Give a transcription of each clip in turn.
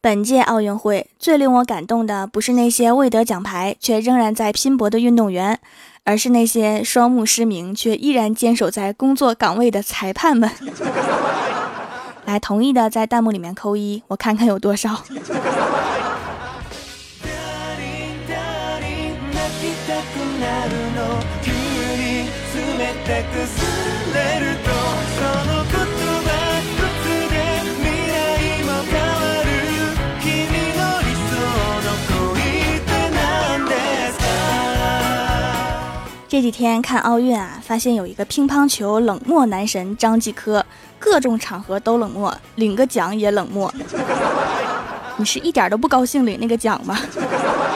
本届奥运会最令我感动的，不是那些未得奖牌却仍然在拼搏的运动员，而是那些双目失明却依然坚守在工作岗位的裁判们。来，同意的在弹幕里面扣一，我看看有多少。这几天看奥运啊，发现有一个乒乓球冷漠男神张继科，各种场合都冷漠，领个奖也冷漠。你是一点都不高兴领那个奖吗？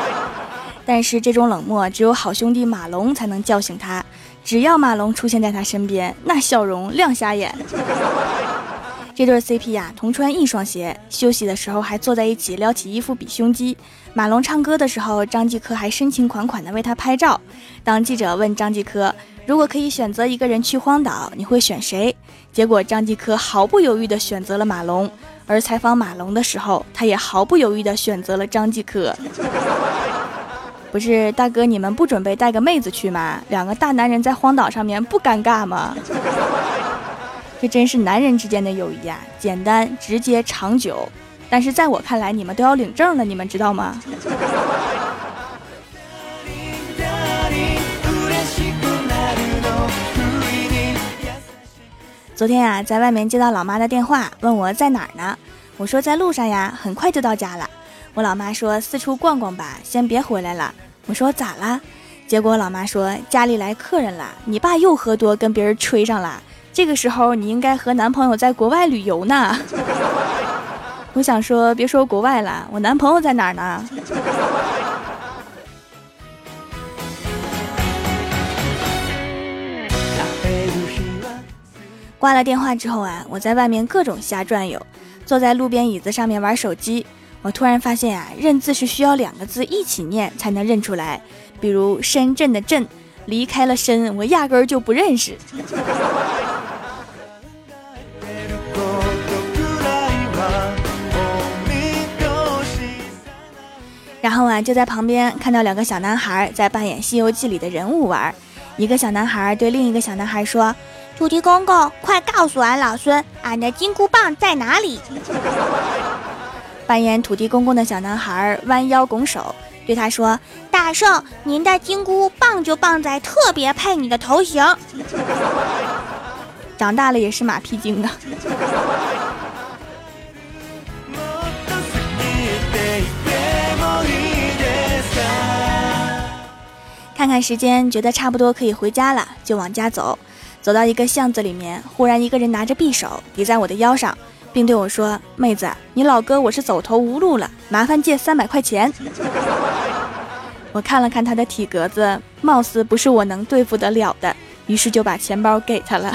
但是这种冷漠，只有好兄弟马龙才能叫醒他。只要马龙出现在他身边，那笑容亮瞎眼。这对 CP 呀，同穿一双鞋，休息的时候还坐在一起撩起衣服比胸肌。马龙唱歌的时候，张继科还深情款款地为他拍照。当记者问张继科，如果可以选择一个人去荒岛，你会选谁？结果张继科毫不犹豫地选择了马龙。而采访马龙的时候，他也毫不犹豫地选择了张继科。不是大哥，你们不准备带个妹子去吗？两个大男人在荒岛上面不尴尬吗？这真是男人之间的友谊啊，简单直接长久。但是在我看来，你们都要领证了，你们知道吗？昨天啊，在外面接到老妈的电话，问我在哪儿呢？我说在路上呀，很快就到家了。我老妈说四处逛逛吧，先别回来了。我说咋啦？结果老妈说家里来客人了，你爸又喝多跟别人吹上了。这个时候你应该和男朋友在国外旅游呢。我想说，别说国外了，我男朋友在哪儿呢？挂了电话之后啊，我在外面各种瞎转悠，坐在路边椅子上面玩手机。我突然发现啊，认字是需要两个字一起念才能认出来，比如深圳的“圳”，离开了“深”，我压根儿就不认识。然后啊，就在旁边看到两个小男孩在扮演《西游记》里的人物玩。一个小男孩对另一个小男孩说：“土地公公，快告诉俺老孙，俺的金箍棒在哪里？” 扮演土地公公的小男孩弯腰拱手对他说：“大圣，您的金箍棒就棒在特别配你的头型。” 长大了也是马屁精啊。看时间，觉得差不多可以回家了，就往家走。走到一个巷子里面，忽然一个人拿着匕首抵在我的腰上，并对我说：“妹子，你老哥我是走投无路了，麻烦借三百块钱。”我看了看他的体格子，貌似不是我能对付得了的，于是就把钱包给他了。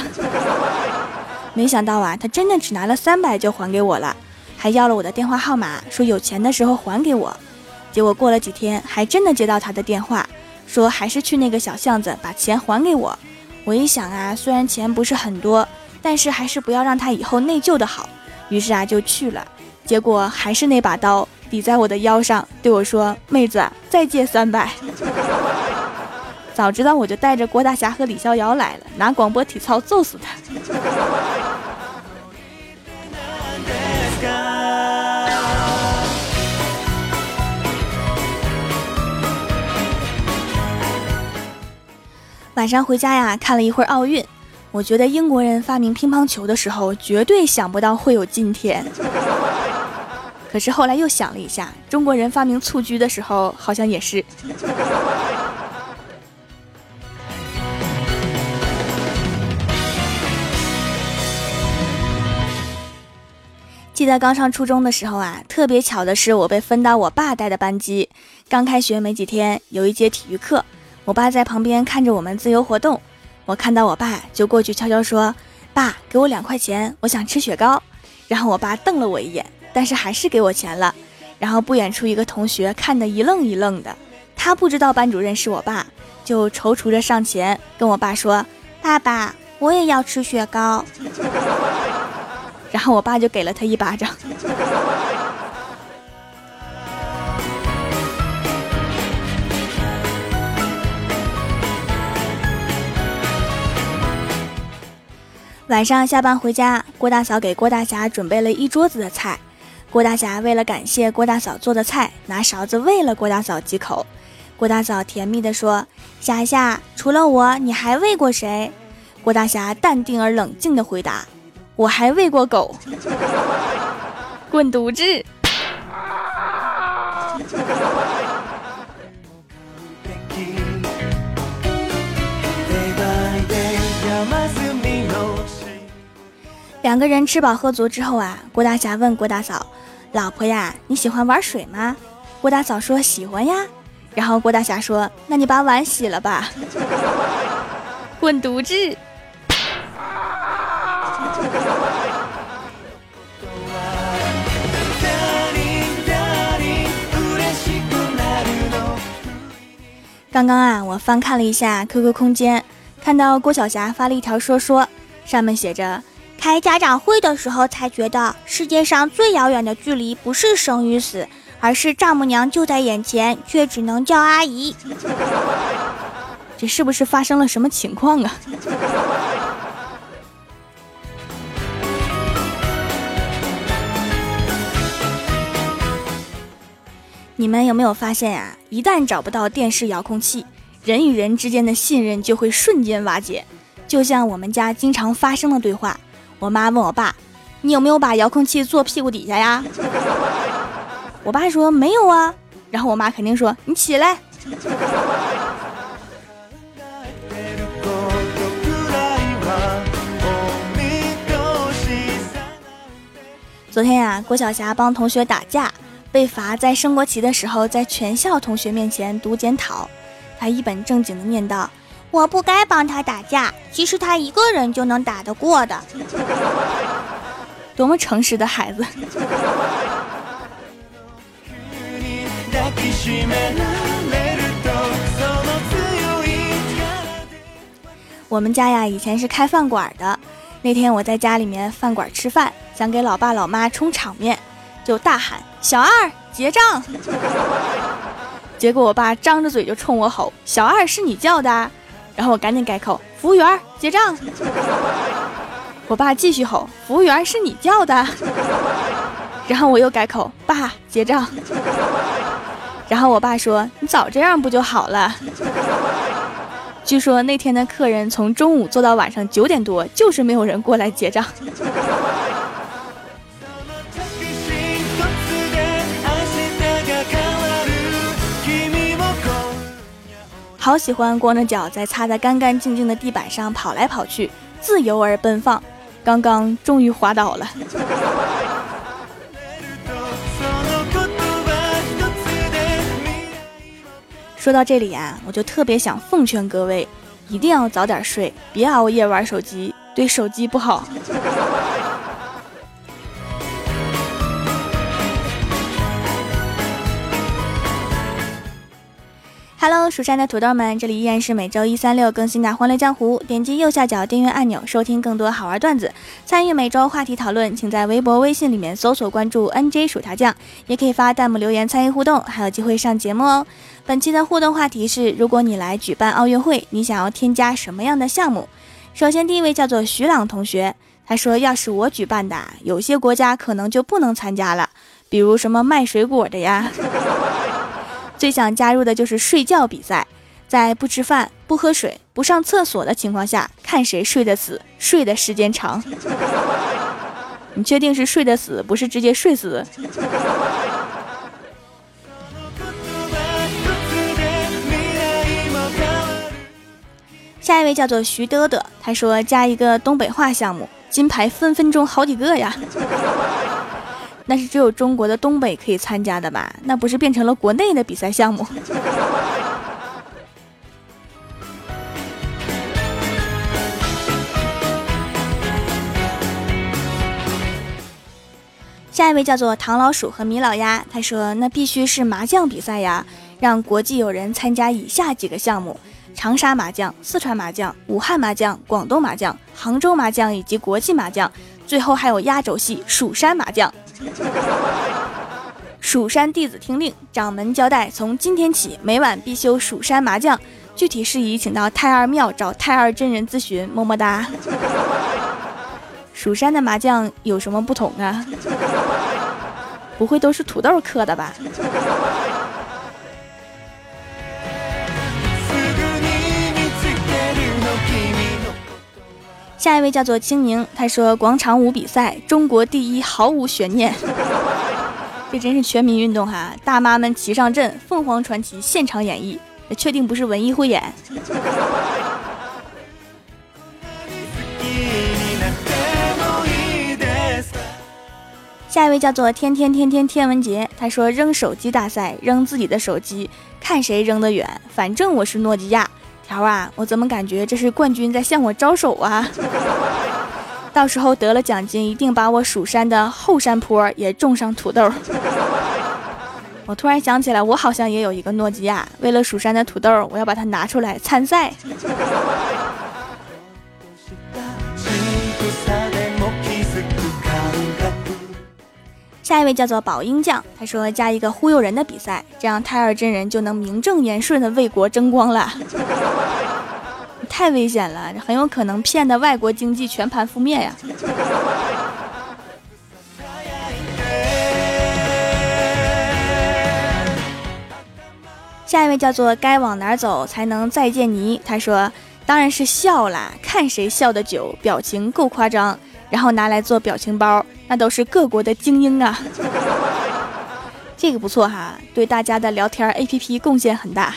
没想到啊，他真的只拿了三百就还给我了，还要了我的电话号码，说有钱的时候还给我。结果过了几天，还真的接到他的电话。说还是去那个小巷子把钱还给我。我一想啊，虽然钱不是很多，但是还是不要让他以后内疚的好。于是啊，就去了。结果还是那把刀抵在我的腰上，对我说：“妹子，再借三百。”早知道我就带着郭大侠和李逍遥来了，拿广播体操揍死他。晚上回家呀，看了一会儿奥运，我觉得英国人发明乒乓球的时候，绝对想不到会有今天。可是后来又想了一下，中国人发明蹴鞠的时候，好像也是。记得刚上初中的时候啊，特别巧的是，我被分到我爸带的班级。刚开学没几天，有一节体育课。我爸在旁边看着我们自由活动，我看到我爸就过去悄悄说：“爸，给我两块钱，我想吃雪糕。”然后我爸瞪了我一眼，但是还是给我钱了。然后不远处一个同学看得一愣一愣的，他不知道班主任是我爸，就踌躇着上前跟我爸说：“爸爸，我也要吃雪糕。”然后我爸就给了他一巴掌。晚上下班回家，郭大嫂给郭大侠准备了一桌子的菜。郭大侠为了感谢郭大嫂做的菜，拿勺子喂了郭大嫂几口。郭大嫂甜蜜地说：“霞霞，除了我，你还喂过谁？”郭大侠淡定而冷静地回答：“我还喂过狗。” 滚犊子！两个人吃饱喝足之后啊，郭大侠问郭大嫂：“老婆呀，你喜欢玩水吗？”郭大嫂说：“喜欢呀。”然后郭大侠说：“那你把碗洗了吧。”滚犊子！刚刚啊，我翻看了一下 QQ 空间，看到郭晓霞发了一条说说，上面写着。开家长会的时候才觉得，世界上最遥远的距离不是生与死，而是丈母娘就在眼前，却只能叫阿姨。这是不是发生了什么情况啊？你们有没有发现呀？一旦找不到电视遥控器，人与人之间的信任就会瞬间瓦解，就像我们家经常发生的对话。我妈问我爸：“你有没有把遥控器坐屁股底下呀？” 我爸说：“没有啊。”然后我妈肯定说：“你起来。”昨天呀，郭晓霞帮同学打架，被罚在升国旗的时候在全校同学面前读检讨。她一本正经的念道。我不该帮他打架，其实他一个人就能打得过的。多么诚实的孩子！我们家呀，以前是开饭馆的。那天我在家里面饭馆吃饭，想给老爸老妈充场面，就大喊：“小二结账！”结果我爸张着嘴就冲我吼：“小二是你叫的？”然后我赶紧改口，服务员结账。我爸继续吼，服务员是你叫的。然后我又改口，爸结账。然后我爸说，你早这样不就好了？据说那天的客人从中午坐到晚上九点多，就是没有人过来结账。好喜欢光着脚在擦得干干净净的地板上跑来跑去，自由而奔放。刚刚终于滑倒了。说到这里呀，我就特别想奉劝各位，一定要早点睡，别熬夜玩手机，对手机不好。Hello，蜀山的土豆们，这里依然是每周一、三、六更新的《欢乐江湖》。点击右下角订阅按钮，收听更多好玩段子，参与每周话题讨论。请在微博、微信里面搜索关注 NJ 薯条酱，也可以发弹幕留言参与互动，还有机会上节目哦。本期的互动话题是：如果你来举办奥运会，你想要添加什么样的项目？首先，第一位叫做徐朗同学，他说：“要是我举办的，有些国家可能就不能参加了，比如什么卖水果的呀。”最想加入的就是睡觉比赛，在不吃饭、不喝水、不上厕所的情况下，看谁睡得死、睡的时间长。你确定是睡得死，不是直接睡死？下一位叫做徐德德，他说加一个东北话项目，金牌分分钟好几个呀。那是只有中国的东北可以参加的吧？那不是变成了国内的比赛项目？下一位叫做唐老鼠和米老鸭，他说：“那必须是麻将比赛呀，让国际友人参加以下几个项目：长沙麻将、四川麻将、武汉麻将、广东麻将、杭州麻将以及国际麻将，最后还有压轴戏蜀山麻将。” 蜀山弟子听令，掌门交代，从今天起每晚必修蜀山麻将。具体事宜请到太二庙找太二真人咨询。么么哒。蜀山的麻将有什么不同啊？不会都是土豆刻的吧？下一位叫做清明，他说广场舞比赛中国第一毫无悬念，这真是全民运动哈！大妈们齐上阵，凤凰传奇现场演绎，确定不是文艺汇演？下一位叫做天天天天天文杰，他说扔手机大赛，扔自己的手机，看谁扔得远，反正我是诺基亚。条啊，我怎么感觉这是冠军在向我招手啊？到时候得了奖金，一定把我蜀山的后山坡也种上土豆。我突然想起来，我好像也有一个诺基亚，为了蜀山的土豆，我要把它拿出来参赛。下一位叫做宝英将，他说加一个忽悠人的比赛，这样太二真人就能名正言顺的为国争光了。太危险了，很有可能骗得外国经济全盘覆灭呀。下一位叫做该往哪走才能再见你，他说当然是笑啦，看谁笑的久，表情够夸张，然后拿来做表情包。那都是各国的精英啊，这个不错哈，对大家的聊天 APP 贡献很大。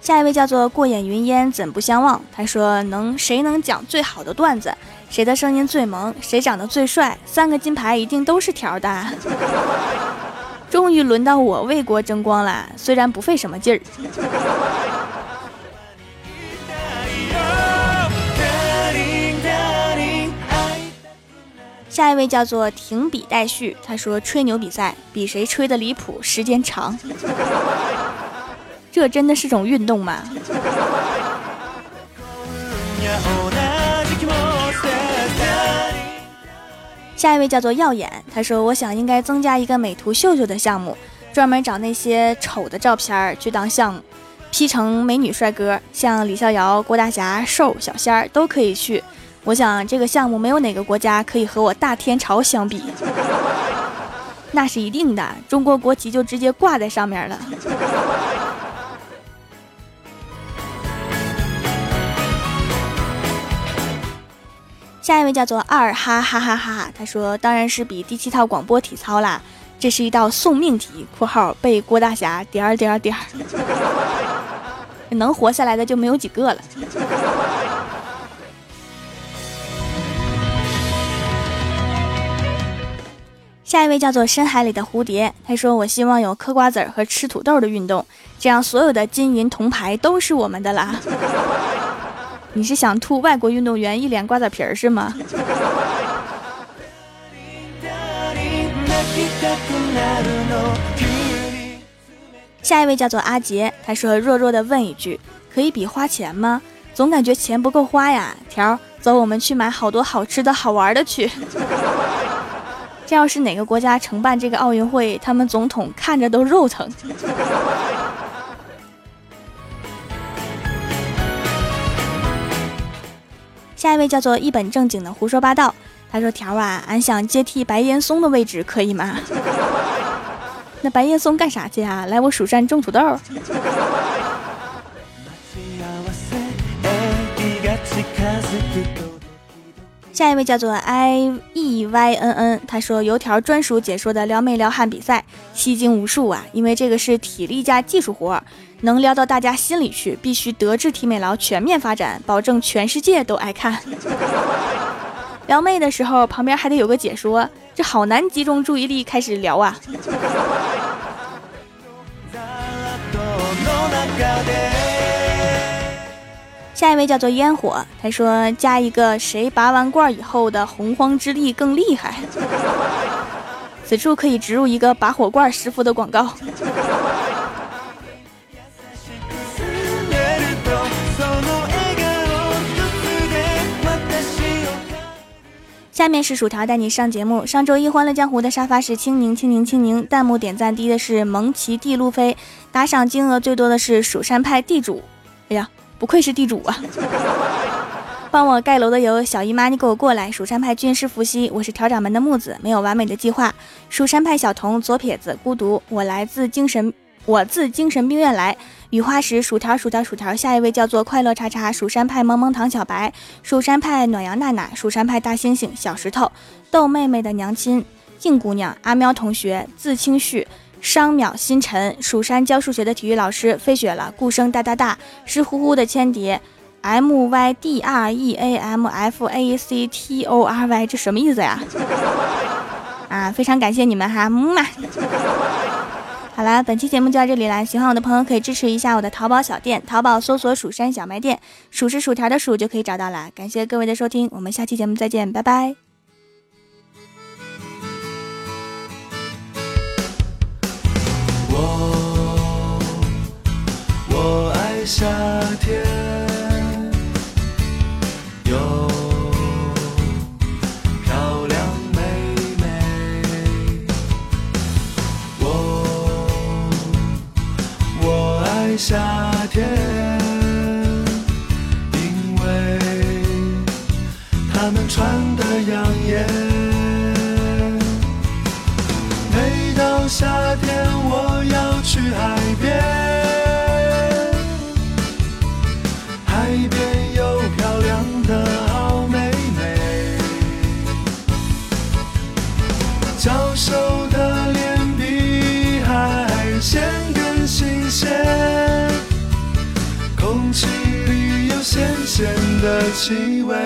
下一位叫做过眼云烟怎不相忘，他说能谁能讲最好的段子，谁的声音最萌，谁长得最帅，三个金牌一定都是条的。终于轮到我为国争光了，虽然不费什么劲儿。下一位叫做停笔待续，他说吹牛比赛比谁吹的离谱时间长，这真的是种运动吗？下一位叫做耀眼，他说我想应该增加一个美图秀秀的项目，专门找那些丑的照片去当项目，P 成美女帅哥，像李逍遥、郭大侠、瘦小仙儿都可以去。我想这个项目没有哪个国家可以和我大天朝相比，那是一定的，中国国旗就直接挂在上面了。下一位叫做二哈哈哈哈，他说当然是比第七套广播体操啦，这是一道送命题（括号被郭大侠点儿点儿点儿），能活下来的就没有几个了。下一位叫做深海里的蝴蝶，他说：“我希望有嗑瓜子儿和吃土豆的运动，这样所有的金银铜牌都是我们的啦。”你是想吐外国运动员一脸瓜子皮儿是吗？下一位叫做阿杰，他说：“弱弱的问一句，可以比花钱吗？总感觉钱不够花呀。”条，走，我们去买好多好吃的好玩的去。这要是哪个国家承办这个奥运会，他们总统看着都肉疼。下一位叫做一本正经的胡说八道，他说：“条啊，俺想接替白岩松的位置，可以吗？” 那白岩松干啥去啊？来我蜀山种土豆。下一位叫做 i e y n n，他说油条专属解说的撩妹撩汉比赛，吸睛无数啊！因为这个是体力加技术活，能撩到大家心里去，必须德智体美劳全面发展，保证全世界都爱看。撩妹的时候旁边还得有个解说，这好难集中注意力开始聊啊。下一位叫做烟火，他说加一个谁拔完罐以后的洪荒之力更厉害。此处可以植入一个拔火罐师傅的广告。下面是薯条带你上节目。上周一欢乐江湖的沙发是青柠青柠青柠，弹幕点赞低的是蒙奇地路飞，打赏金额最多的是蜀山派地主。不愧是地主啊！帮我盖楼的有小姨妈，你给我过来！蜀山派军师伏羲，我是调掌门的木子，没有完美的计划。蜀山派小童，左撇子，孤独，我来自精神。我自精神病院来，雨花石薯条薯条薯条，下一位叫做快乐叉叉，蜀山派萌萌糖小白，蜀山派暖阳娜娜，蜀山派大猩猩小石头，豆妹妹的娘亲，静姑娘，阿喵同学，自清绪，商淼星辰，蜀山教数学的体育老师，飞雪了，顾生大大大，湿乎乎的千蝶，M Y D R E A M F A C T O R Y，这什么意思呀？啊，非常感谢你们哈，木马。好啦，本期节目就到这里啦！喜欢我的朋友可以支持一下我的淘宝小店，淘宝搜索“蜀山小卖店”，数是薯条的数就可以找到啦。感谢各位的收听，我们下期节目再见，拜拜。的气味。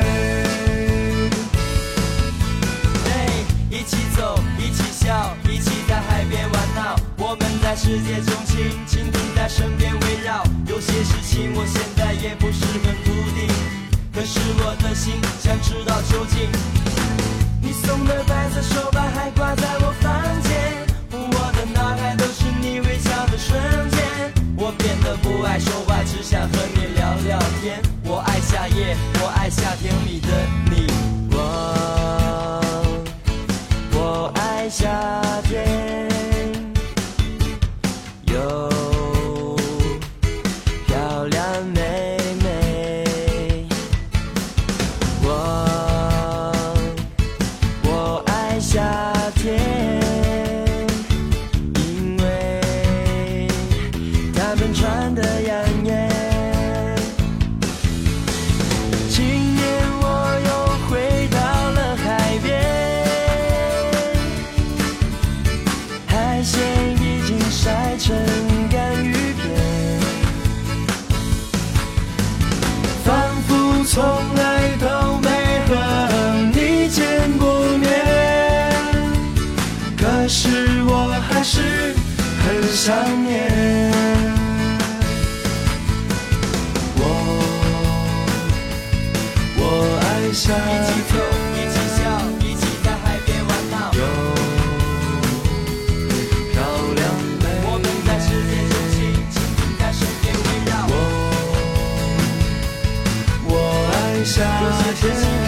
一起走，一起笑，一起在海边玩闹。我们在世界中心，蜻蜓在身边围绕。有些事情我现在也不是很笃定，可是我的心想知道究竟。你送的白色手把还挂在我房间，我的脑海都是你微笑的瞬间。我变得不爱说话，只想和你聊聊天。我爱夏天里的你，我我爱夏天，有漂亮妹妹，我我爱夏天，因为他们穿的。我爱夏天。一起走，一起笑，一起在海边玩闹。有漂亮妹，我们在世界中心，蜻蜓在身边围绕。我，我爱夏天。